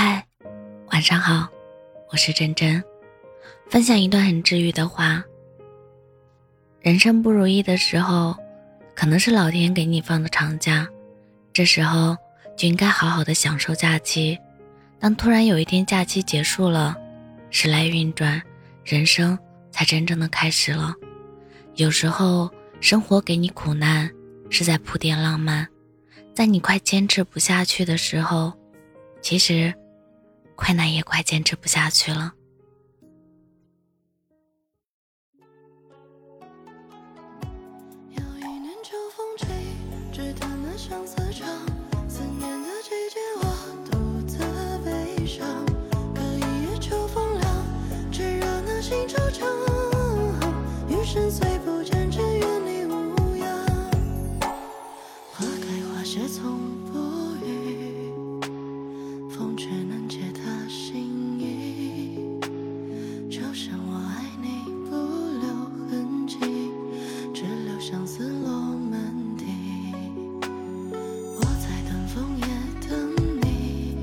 嗨，晚上好，我是真真，分享一段很治愈的话。人生不如意的时候，可能是老天给你放的长假，这时候就应该好好的享受假期。当突然有一天假期结束了，时来运转，人生才真正的开始了。有时候生活给你苦难，是在铺垫浪漫，在你快坚持不下去的时候。其实，快难也快坚持不下去了。有一年秋风起，只谈那相思长。思念的季节，我独自悲伤。隔一夜秋风凉，炙热那心惆怅。余生虽不见，只愿你无恙。花开花谢，从不。风却相思落满地。我在等枫叶等你，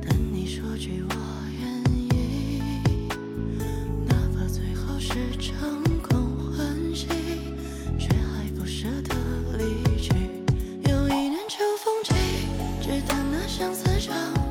等你说句我愿意，哪怕最后是场空欢喜，却还不舍得离去。又一年秋风起，只谈那相思。思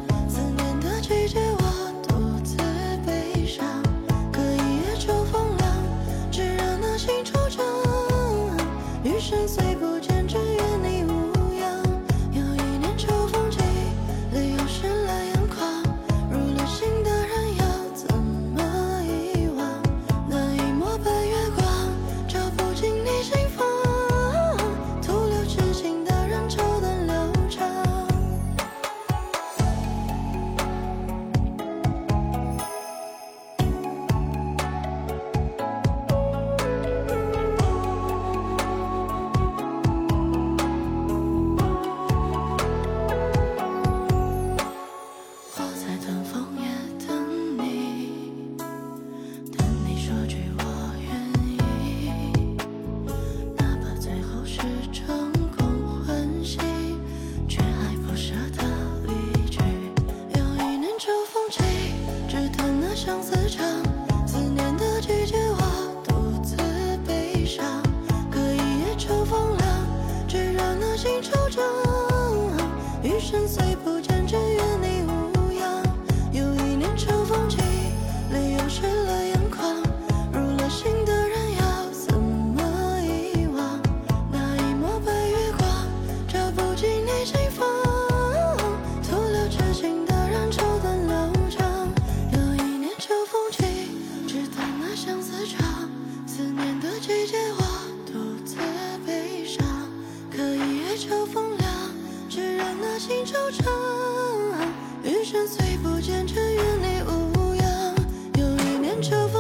秋风起只叹那相思长借我独自悲伤，可一夜秋风凉，只让那心惆怅。余生虽不见，只愿你无恙。又一年秋。